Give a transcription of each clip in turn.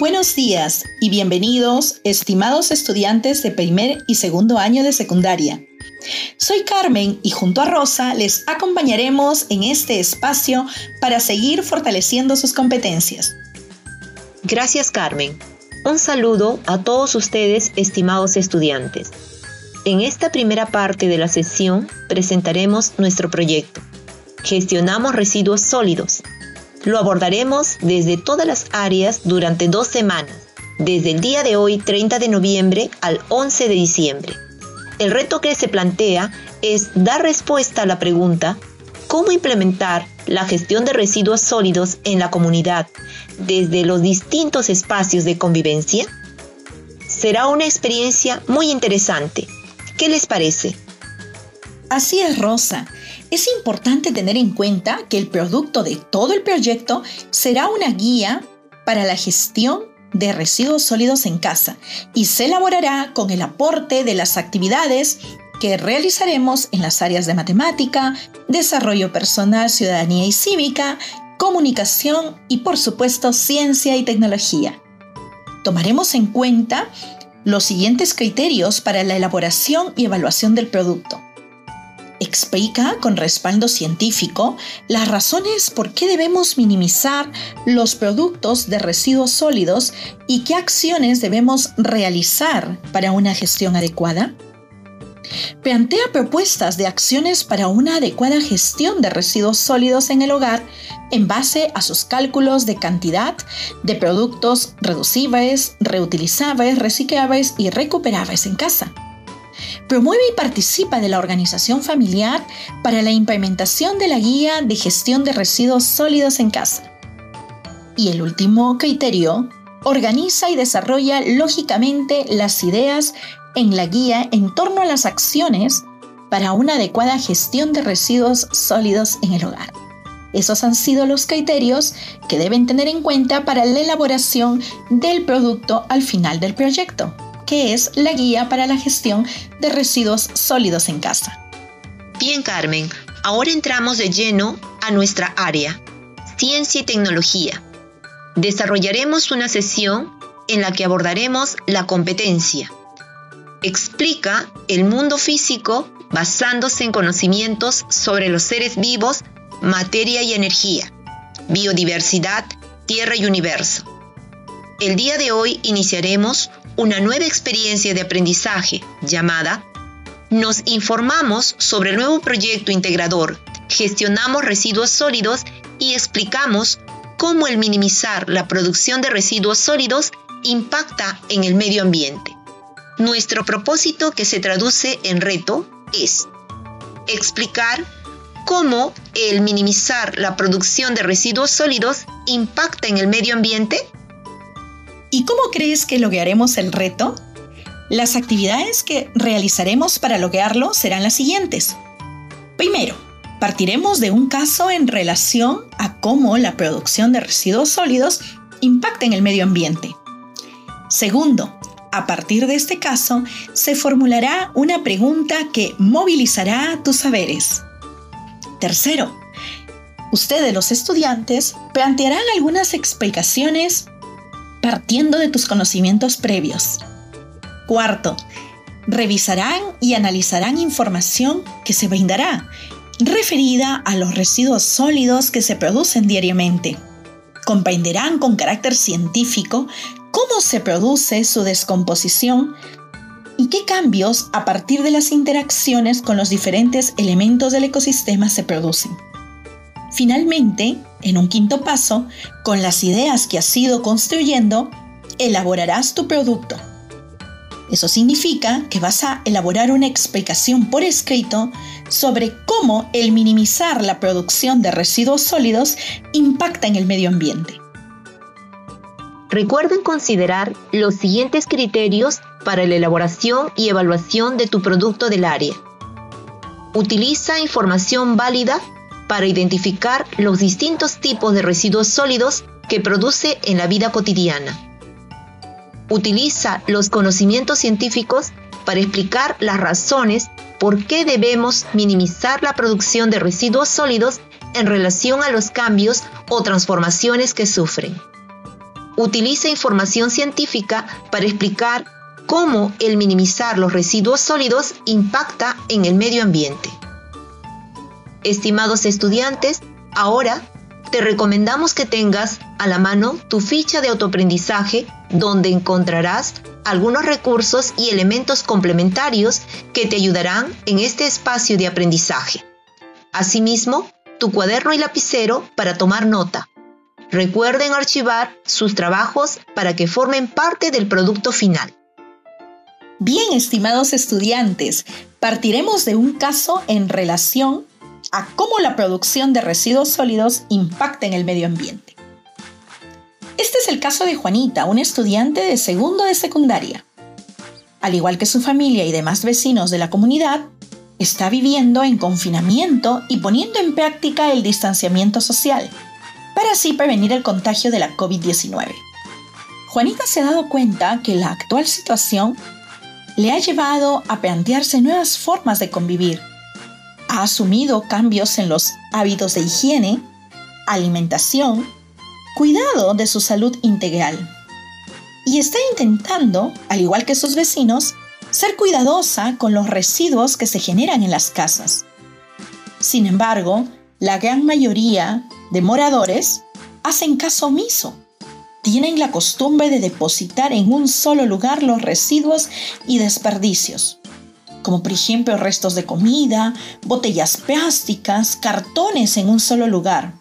Buenos días y bienvenidos, estimados estudiantes de primer y segundo año de secundaria. Soy Carmen y junto a Rosa les acompañaremos en este espacio para seguir fortaleciendo sus competencias. Gracias Carmen. Un saludo a todos ustedes, estimados estudiantes. En esta primera parte de la sesión presentaremos nuestro proyecto. Gestionamos residuos sólidos, lo abordaremos desde todas las áreas durante dos semanas, desde el día de hoy 30 de noviembre al 11 de diciembre. El reto que se plantea es dar respuesta a la pregunta ¿Cómo implementar la gestión de residuos sólidos en la comunidad desde los distintos espacios de convivencia? Será una experiencia muy interesante. ¿Qué les parece? Así es, Rosa. Es importante tener en cuenta que el producto de todo el proyecto será una guía para la gestión de residuos sólidos en casa y se elaborará con el aporte de las actividades que realizaremos en las áreas de matemática, desarrollo personal, ciudadanía y cívica, comunicación y por supuesto ciencia y tecnología. Tomaremos en cuenta los siguientes criterios para la elaboración y evaluación del producto explica con respaldo científico las razones por qué debemos minimizar los productos de residuos sólidos y qué acciones debemos realizar para una gestión adecuada. Plantea propuestas de acciones para una adecuada gestión de residuos sólidos en el hogar en base a sus cálculos de cantidad de productos reducibles, reutilizables, reciclables y recuperables en casa promueve y participa de la organización familiar para la implementación de la guía de gestión de residuos sólidos en casa. Y el último criterio, organiza y desarrolla lógicamente las ideas en la guía en torno a las acciones para una adecuada gestión de residuos sólidos en el hogar. Esos han sido los criterios que deben tener en cuenta para la elaboración del producto al final del proyecto que es la guía para la gestión de residuos sólidos en casa. Bien, Carmen, ahora entramos de lleno a nuestra área, ciencia y tecnología. Desarrollaremos una sesión en la que abordaremos la competencia. Explica el mundo físico basándose en conocimientos sobre los seres vivos, materia y energía, biodiversidad, tierra y universo. El día de hoy iniciaremos una nueva experiencia de aprendizaje llamada Nos informamos sobre el nuevo proyecto integrador, gestionamos residuos sólidos y explicamos cómo el minimizar la producción de residuos sólidos impacta en el medio ambiente. Nuestro propósito que se traduce en reto es explicar cómo el minimizar la producción de residuos sólidos impacta en el medio ambiente ¿Y cómo crees que loguearemos el reto? Las actividades que realizaremos para loguearlo serán las siguientes. Primero, partiremos de un caso en relación a cómo la producción de residuos sólidos impacta en el medio ambiente. Segundo, a partir de este caso, se formulará una pregunta que movilizará tus saberes. Tercero, ustedes los estudiantes plantearán algunas explicaciones partiendo de tus conocimientos previos. Cuarto, revisarán y analizarán información que se brindará referida a los residuos sólidos que se producen diariamente. Comprenderán con carácter científico cómo se produce su descomposición y qué cambios a partir de las interacciones con los diferentes elementos del ecosistema se producen. Finalmente, en un quinto paso, con las ideas que has ido construyendo, elaborarás tu producto. Eso significa que vas a elaborar una explicación por escrito sobre cómo el minimizar la producción de residuos sólidos impacta en el medio ambiente. Recuerden considerar los siguientes criterios para la elaboración y evaluación de tu producto del área. Utiliza información válida para identificar los distintos tipos de residuos sólidos que produce en la vida cotidiana. Utiliza los conocimientos científicos para explicar las razones por qué debemos minimizar la producción de residuos sólidos en relación a los cambios o transformaciones que sufren. Utiliza información científica para explicar cómo el minimizar los residuos sólidos impacta en el medio ambiente. Estimados estudiantes, ahora te recomendamos que tengas a la mano tu ficha de autoaprendizaje donde encontrarás algunos recursos y elementos complementarios que te ayudarán en este espacio de aprendizaje. Asimismo, tu cuaderno y lapicero para tomar nota. Recuerden archivar sus trabajos para que formen parte del producto final. Bien, estimados estudiantes, partiremos de un caso en relación a cómo la producción de residuos sólidos impacta en el medio ambiente. Este es el caso de Juanita, una estudiante de segundo de secundaria. Al igual que su familia y demás vecinos de la comunidad, está viviendo en confinamiento y poniendo en práctica el distanciamiento social, para así prevenir el contagio de la COVID-19. Juanita se ha dado cuenta que la actual situación le ha llevado a plantearse nuevas formas de convivir ha asumido cambios en los hábitos de higiene, alimentación, cuidado de su salud integral. Y está intentando, al igual que sus vecinos, ser cuidadosa con los residuos que se generan en las casas. Sin embargo, la gran mayoría de moradores hacen caso omiso. Tienen la costumbre de depositar en un solo lugar los residuos y desperdicios como por ejemplo restos de comida, botellas plásticas, cartones en un solo lugar,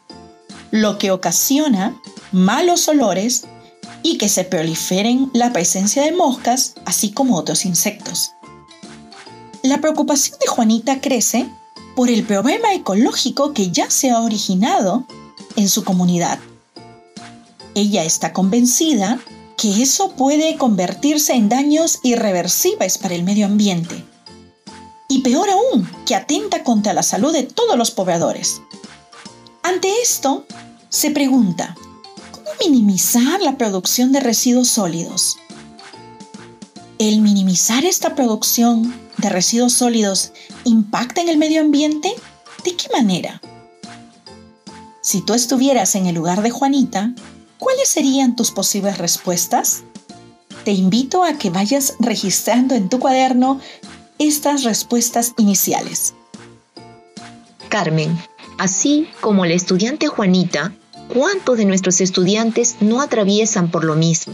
lo que ocasiona malos olores y que se proliferen la presencia de moscas, así como otros insectos. La preocupación de Juanita crece por el problema ecológico que ya se ha originado en su comunidad. Ella está convencida que eso puede convertirse en daños irreversibles para el medio ambiente y peor aún, que atenta contra la salud de todos los pobladores. Ante esto, se pregunta, ¿cómo minimizar la producción de residuos sólidos? ¿El minimizar esta producción de residuos sólidos impacta en el medio ambiente? ¿De qué manera? Si tú estuvieras en el lugar de Juanita, ¿cuáles serían tus posibles respuestas? Te invito a que vayas registrando en tu cuaderno estas respuestas iniciales. Carmen, así como la estudiante Juanita, ¿cuántos de nuestros estudiantes no atraviesan por lo mismo?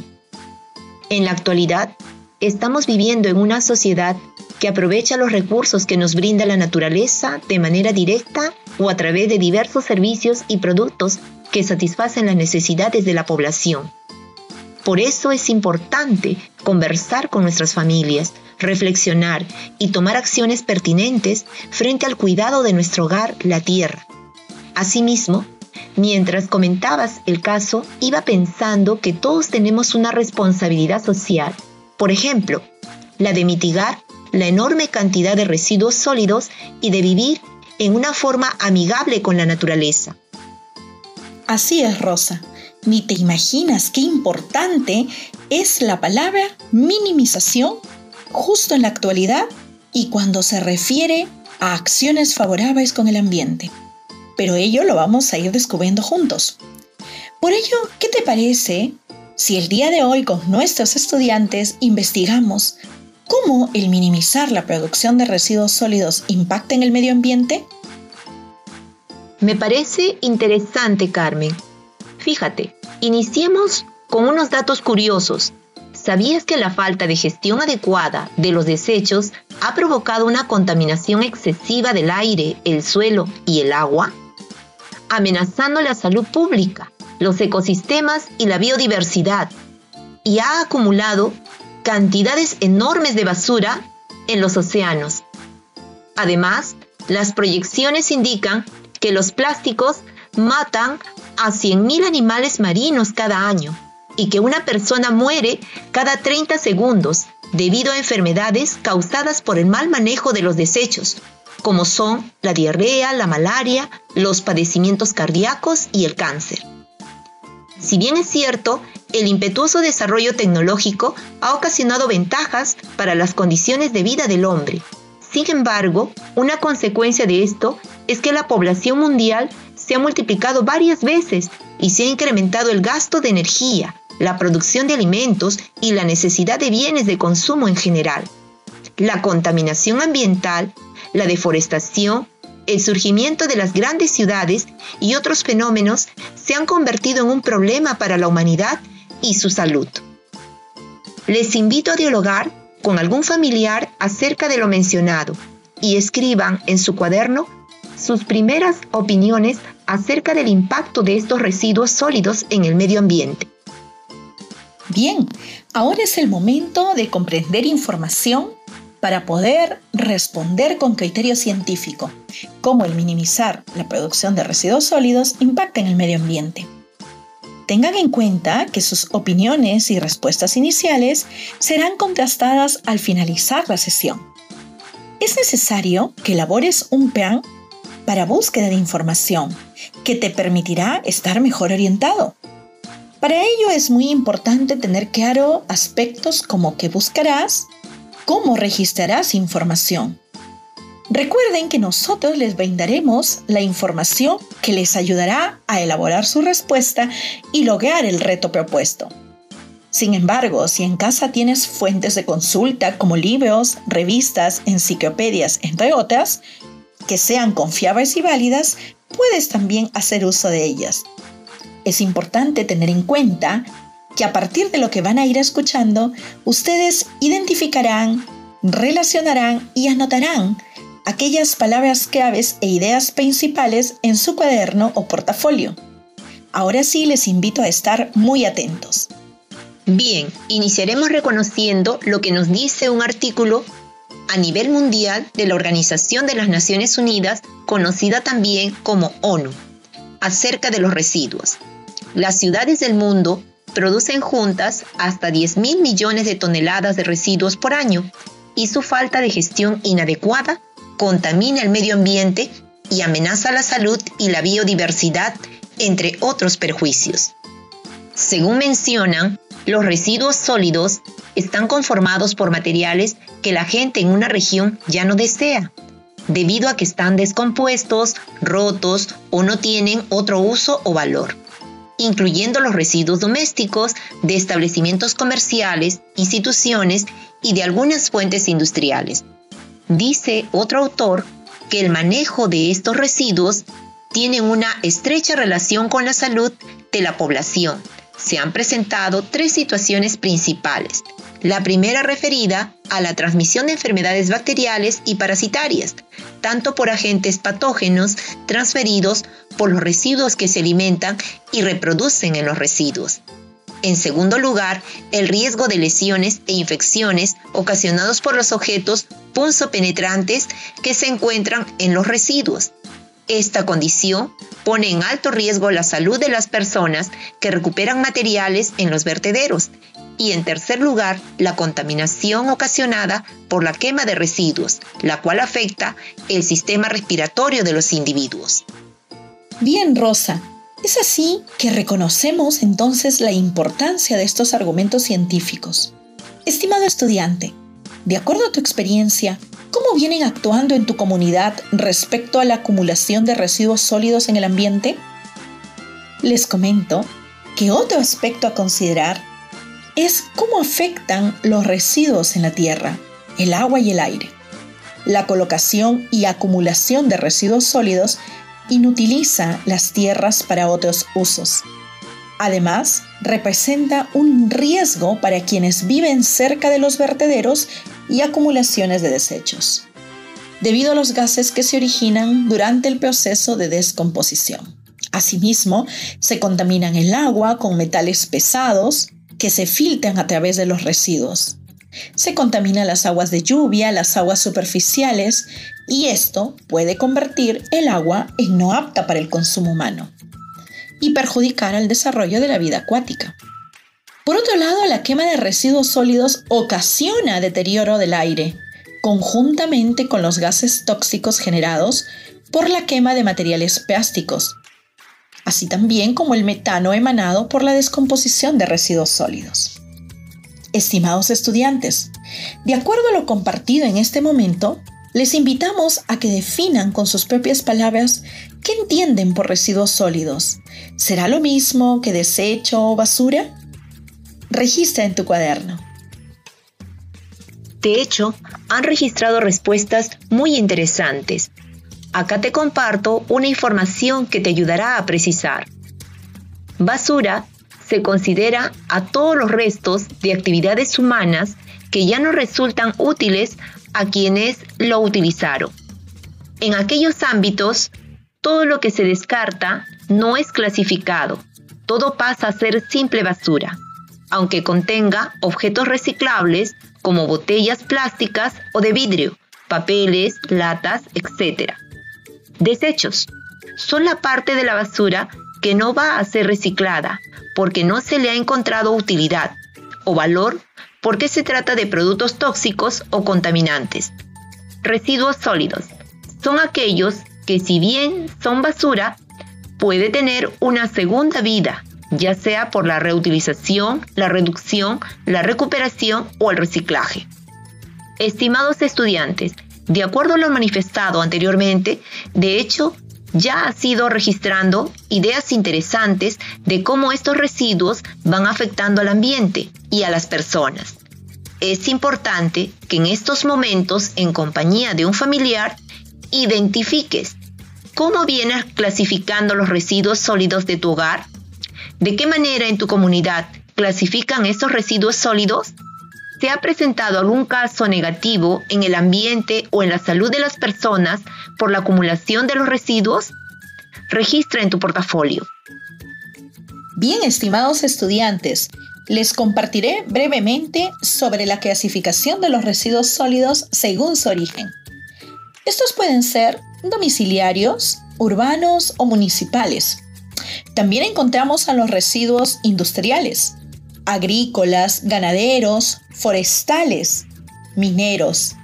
En la actualidad, estamos viviendo en una sociedad que aprovecha los recursos que nos brinda la naturaleza de manera directa o a través de diversos servicios y productos que satisfacen las necesidades de la población. Por eso es importante conversar con nuestras familias, reflexionar y tomar acciones pertinentes frente al cuidado de nuestro hogar, la tierra. Asimismo, mientras comentabas el caso, iba pensando que todos tenemos una responsabilidad social. Por ejemplo, la de mitigar la enorme cantidad de residuos sólidos y de vivir en una forma amigable con la naturaleza. Así es, Rosa. Ni te imaginas qué importante es la palabra minimización justo en la actualidad y cuando se refiere a acciones favorables con el ambiente. Pero ello lo vamos a ir descubriendo juntos. Por ello, ¿qué te parece si el día de hoy con nuestros estudiantes investigamos cómo el minimizar la producción de residuos sólidos impacta en el medio ambiente? Me parece interesante, Carmen. Fíjate, iniciemos con unos datos curiosos. ¿Sabías que la falta de gestión adecuada de los desechos ha provocado una contaminación excesiva del aire, el suelo y el agua? Amenazando la salud pública, los ecosistemas y la biodiversidad, y ha acumulado cantidades enormes de basura en los océanos. Además, las proyecciones indican que los plásticos matan a 100.000 animales marinos cada año y que una persona muere cada 30 segundos debido a enfermedades causadas por el mal manejo de los desechos, como son la diarrea, la malaria, los padecimientos cardíacos y el cáncer. Si bien es cierto, el impetuoso desarrollo tecnológico ha ocasionado ventajas para las condiciones de vida del hombre. Sin embargo, una consecuencia de esto es que la población mundial se ha multiplicado varias veces y se ha incrementado el gasto de energía, la producción de alimentos y la necesidad de bienes de consumo en general. La contaminación ambiental, la deforestación, el surgimiento de las grandes ciudades y otros fenómenos se han convertido en un problema para la humanidad y su salud. Les invito a dialogar con algún familiar acerca de lo mencionado y escriban en su cuaderno sus primeras opiniones acerca del impacto de estos residuos sólidos en el medio ambiente. Bien, ahora es el momento de comprender información para poder responder con criterio científico cómo el minimizar la producción de residuos sólidos impacta en el medio ambiente. Tengan en cuenta que sus opiniones y respuestas iniciales serán contrastadas al finalizar la sesión. Es necesario que elabores un plan para búsqueda de información que te permitirá estar mejor orientado. Para ello es muy importante tener claro aspectos como qué buscarás, cómo registrarás información. Recuerden que nosotros les brindaremos la información que les ayudará a elaborar su respuesta y lograr el reto propuesto. Sin embargo, si en casa tienes fuentes de consulta como libros, revistas, enciclopedias, entre otras, que sean confiables y válidas, puedes también hacer uso de ellas. Es importante tener en cuenta que a partir de lo que van a ir escuchando, ustedes identificarán, relacionarán y anotarán aquellas palabras claves e ideas principales en su cuaderno o portafolio. Ahora sí les invito a estar muy atentos. Bien, iniciaremos reconociendo lo que nos dice un artículo a nivel mundial de la Organización de las Naciones Unidas, conocida también como ONU, acerca de los residuos. Las ciudades del mundo producen juntas hasta 10 mil millones de toneladas de residuos por año y su falta de gestión inadecuada contamina el medio ambiente y amenaza la salud y la biodiversidad, entre otros perjuicios. Según mencionan, los residuos sólidos están conformados por materiales que la gente en una región ya no desea, debido a que están descompuestos, rotos o no tienen otro uso o valor, incluyendo los residuos domésticos de establecimientos comerciales, instituciones y de algunas fuentes industriales. Dice otro autor que el manejo de estos residuos tiene una estrecha relación con la salud de la población, se han presentado tres situaciones principales. La primera referida a la transmisión de enfermedades bacteriales y parasitarias, tanto por agentes patógenos transferidos por los residuos que se alimentan y reproducen en los residuos. En segundo lugar, el riesgo de lesiones e infecciones ocasionados por los objetos punzopenetrantes que se encuentran en los residuos. Esta condición pone en alto riesgo la salud de las personas que recuperan materiales en los vertederos y en tercer lugar la contaminación ocasionada por la quema de residuos, la cual afecta el sistema respiratorio de los individuos. Bien, Rosa. Es así que reconocemos entonces la importancia de estos argumentos científicos. Estimado estudiante, de acuerdo a tu experiencia, ¿Cómo vienen actuando en tu comunidad respecto a la acumulación de residuos sólidos en el ambiente? Les comento que otro aspecto a considerar es cómo afectan los residuos en la tierra, el agua y el aire. La colocación y acumulación de residuos sólidos inutiliza las tierras para otros usos. Además, representa un riesgo para quienes viven cerca de los vertederos y acumulaciones de desechos, debido a los gases que se originan durante el proceso de descomposición. Asimismo, se contaminan el agua con metales pesados que se filtran a través de los residuos. Se contaminan las aguas de lluvia, las aguas superficiales, y esto puede convertir el agua en no apta para el consumo humano y perjudicar al desarrollo de la vida acuática. Por otro lado, la quema de residuos sólidos ocasiona deterioro del aire, conjuntamente con los gases tóxicos generados por la quema de materiales plásticos, así también como el metano emanado por la descomposición de residuos sólidos. Estimados estudiantes, de acuerdo a lo compartido en este momento, les invitamos a que definan con sus propias palabras qué entienden por residuos sólidos. ¿Será lo mismo que desecho o basura? Registra en tu cuaderno. De hecho, han registrado respuestas muy interesantes. Acá te comparto una información que te ayudará a precisar. Basura se considera a todos los restos de actividades humanas que ya no resultan útiles a quienes lo utilizaron. En aquellos ámbitos, todo lo que se descarta no es clasificado, todo pasa a ser simple basura, aunque contenga objetos reciclables como botellas plásticas o de vidrio, papeles, latas, etc. Desechos son la parte de la basura que no va a ser reciclada porque no se le ha encontrado utilidad o valor porque se trata de productos tóxicos o contaminantes. Residuos sólidos son aquellos que si bien son basura, puede tener una segunda vida, ya sea por la reutilización, la reducción, la recuperación o el reciclaje. Estimados estudiantes, de acuerdo a lo manifestado anteriormente, de hecho, ya ha sido registrando ideas interesantes de cómo estos residuos van afectando al ambiente y a las personas. Es importante que en estos momentos, en compañía de un familiar, identifiques cómo vienes clasificando los residuos sólidos de tu hogar, de qué manera en tu comunidad clasifican estos residuos sólidos, ¿Se ha presentado algún caso negativo en el ambiente o en la salud de las personas por la acumulación de los residuos? Registra en tu portafolio. Bien, estimados estudiantes, les compartiré brevemente sobre la clasificación de los residuos sólidos según su origen. Estos pueden ser domiciliarios, urbanos o municipales. También encontramos a los residuos industriales, agrícolas, ganaderos, forestales, mineros,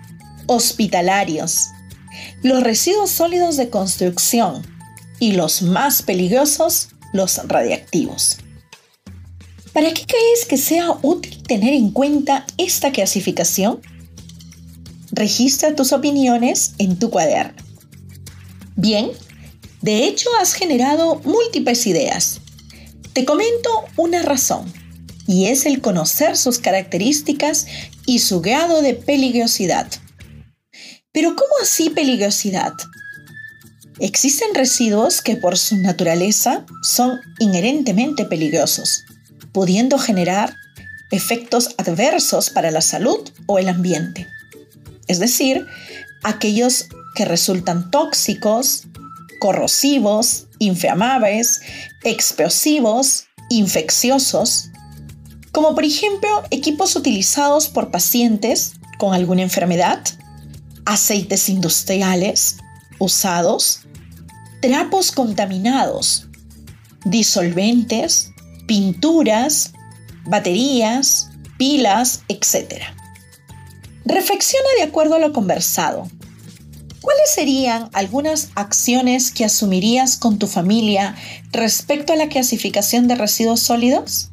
hospitalarios, los residuos sólidos de construcción y los más peligrosos, los radiactivos. ¿Para qué crees que sea útil tener en cuenta esta clasificación? Registra tus opiniones en tu cuaderno. Bien, de hecho has generado múltiples ideas. Te comento una razón y es el conocer sus características y su grado de peligrosidad. Pero ¿cómo así peligrosidad? Existen residuos que por su naturaleza son inherentemente peligrosos, pudiendo generar efectos adversos para la salud o el ambiente. Es decir, aquellos que resultan tóxicos, corrosivos, inflamables, explosivos, infecciosos, como por ejemplo equipos utilizados por pacientes con alguna enfermedad, aceites industriales usados, trapos contaminados, disolventes, pinturas, baterías, pilas, etc. Reflexiona de acuerdo a lo conversado. ¿Cuáles serían algunas acciones que asumirías con tu familia respecto a la clasificación de residuos sólidos?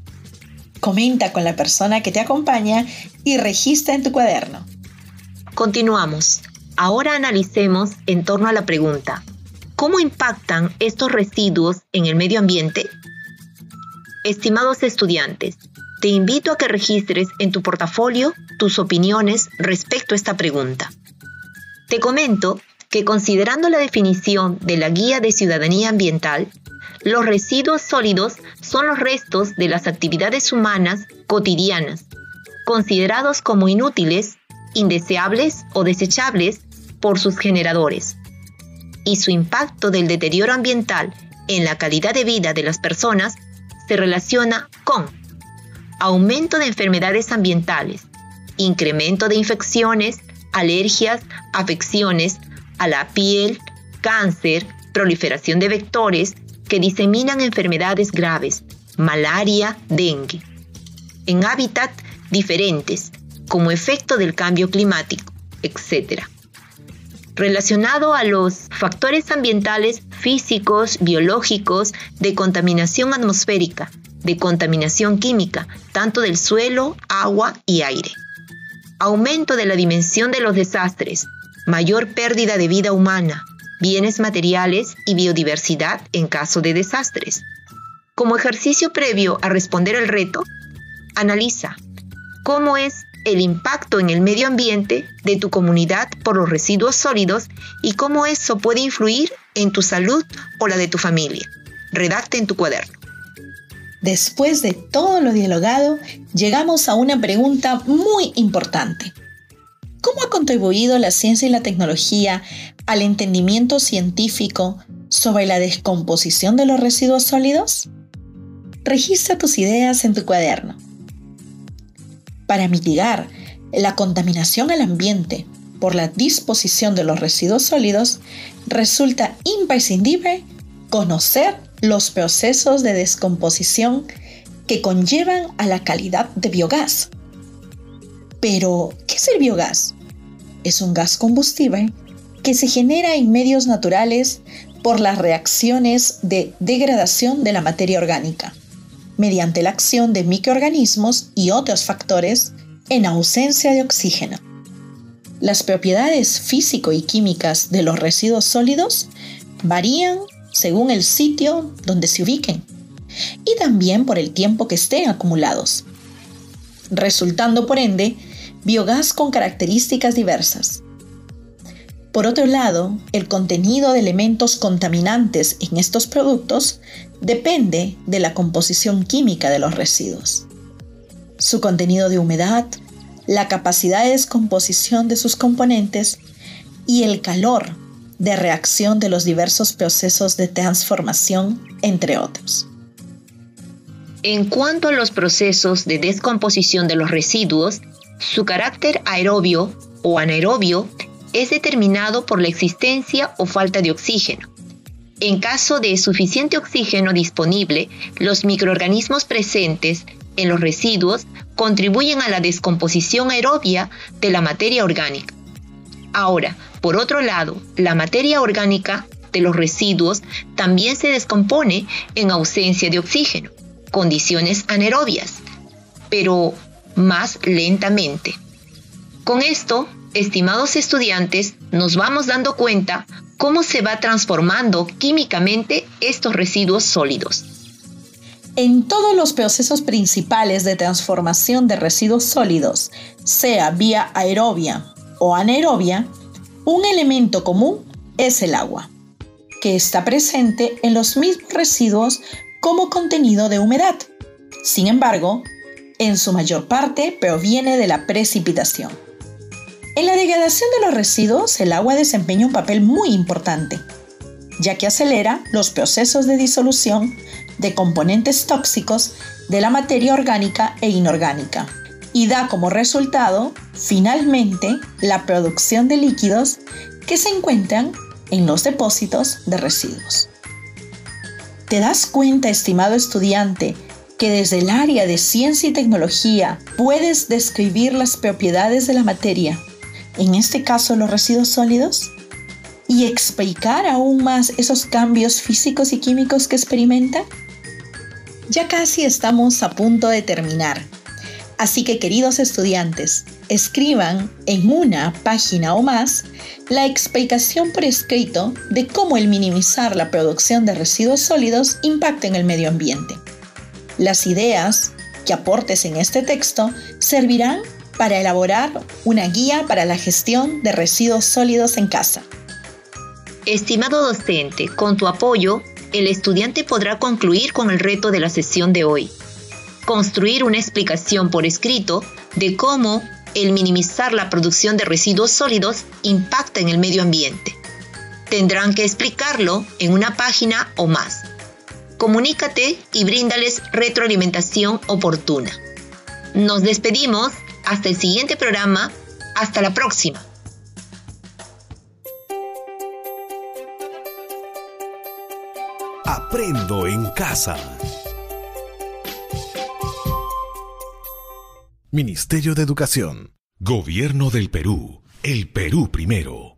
Comenta con la persona que te acompaña y registra en tu cuaderno. Continuamos. Ahora analicemos en torno a la pregunta, ¿cómo impactan estos residuos en el medio ambiente? Estimados estudiantes, te invito a que registres en tu portafolio tus opiniones respecto a esta pregunta. Te comento que considerando la definición de la Guía de Ciudadanía Ambiental, los residuos sólidos son los restos de las actividades humanas cotidianas, considerados como inútiles, indeseables o desechables por sus generadores. Y su impacto del deterioro ambiental en la calidad de vida de las personas se relaciona con aumento de enfermedades ambientales, incremento de infecciones, alergias, afecciones a la piel, cáncer, proliferación de vectores, que diseminan enfermedades graves, malaria, dengue. en hábitats diferentes como efecto del cambio climático, etc. Relacionado a los factores ambientales físicos, biológicos, de contaminación atmosférica, de contaminación química, tanto del suelo, agua y aire. Aumento de la dimensión de los desastres, mayor pérdida de vida humana, bienes materiales y biodiversidad en caso de desastres. Como ejercicio previo a responder al reto, analiza cómo es el impacto en el medio ambiente de tu comunidad por los residuos sólidos y cómo eso puede influir en tu salud o la de tu familia. Redacte en tu cuaderno. Después de todo lo dialogado, llegamos a una pregunta muy importante. ¿Cómo ha contribuido la ciencia y la tecnología al entendimiento científico sobre la descomposición de los residuos sólidos? Registra tus ideas en tu cuaderno. Para mitigar la contaminación al ambiente por la disposición de los residuos sólidos, resulta imprescindible conocer los procesos de descomposición que conllevan a la calidad de biogás. Pero, ¿qué es el biogás? Es un gas combustible que se genera en medios naturales por las reacciones de degradación de la materia orgánica, mediante la acción de microorganismos y otros factores en ausencia de oxígeno. Las propiedades físico y químicas de los residuos sólidos varían según el sitio donde se ubiquen y también por el tiempo que estén acumulados, resultando por ende biogás con características diversas. Por otro lado, el contenido de elementos contaminantes en estos productos depende de la composición química de los residuos, su contenido de humedad, la capacidad de descomposición de sus componentes y el calor de reacción de los diversos procesos de transformación, entre otros. En cuanto a los procesos de descomposición de los residuos, su carácter aerobio o anaerobio es determinado por la existencia o falta de oxígeno. En caso de suficiente oxígeno disponible, los microorganismos presentes en los residuos contribuyen a la descomposición aerobia de la materia orgánica. Ahora, por otro lado, la materia orgánica de los residuos también se descompone en ausencia de oxígeno, condiciones anaerobias, pero más lentamente. Con esto, estimados estudiantes, nos vamos dando cuenta cómo se va transformando químicamente estos residuos sólidos. En todos los procesos principales de transformación de residuos sólidos, sea vía aerobia o anaerobia, un elemento común es el agua, que está presente en los mismos residuos como contenido de humedad. Sin embargo, en su mayor parte proviene de la precipitación. En la degradación de los residuos, el agua desempeña un papel muy importante, ya que acelera los procesos de disolución de componentes tóxicos de la materia orgánica e inorgánica, y da como resultado, finalmente, la producción de líquidos que se encuentran en los depósitos de residuos. ¿Te das cuenta, estimado estudiante, que desde el área de ciencia y tecnología puedes describir las propiedades de la materia, en este caso los residuos sólidos, y explicar aún más esos cambios físicos y químicos que experimenta? Ya casi estamos a punto de terminar. Así que queridos estudiantes, escriban en una página o más la explicación por escrito de cómo el minimizar la producción de residuos sólidos impacta en el medio ambiente. Las ideas que aportes en este texto servirán para elaborar una guía para la gestión de residuos sólidos en casa. Estimado docente, con tu apoyo, el estudiante podrá concluir con el reto de la sesión de hoy construir una explicación por escrito de cómo el minimizar la producción de residuos sólidos impacta en el medio ambiente. Tendrán que explicarlo en una página o más. Comunícate y bríndales retroalimentación oportuna. Nos despedimos hasta el siguiente programa. Hasta la próxima. Aprendo en casa. Ministerio de Educación. Gobierno del Perú. El Perú primero.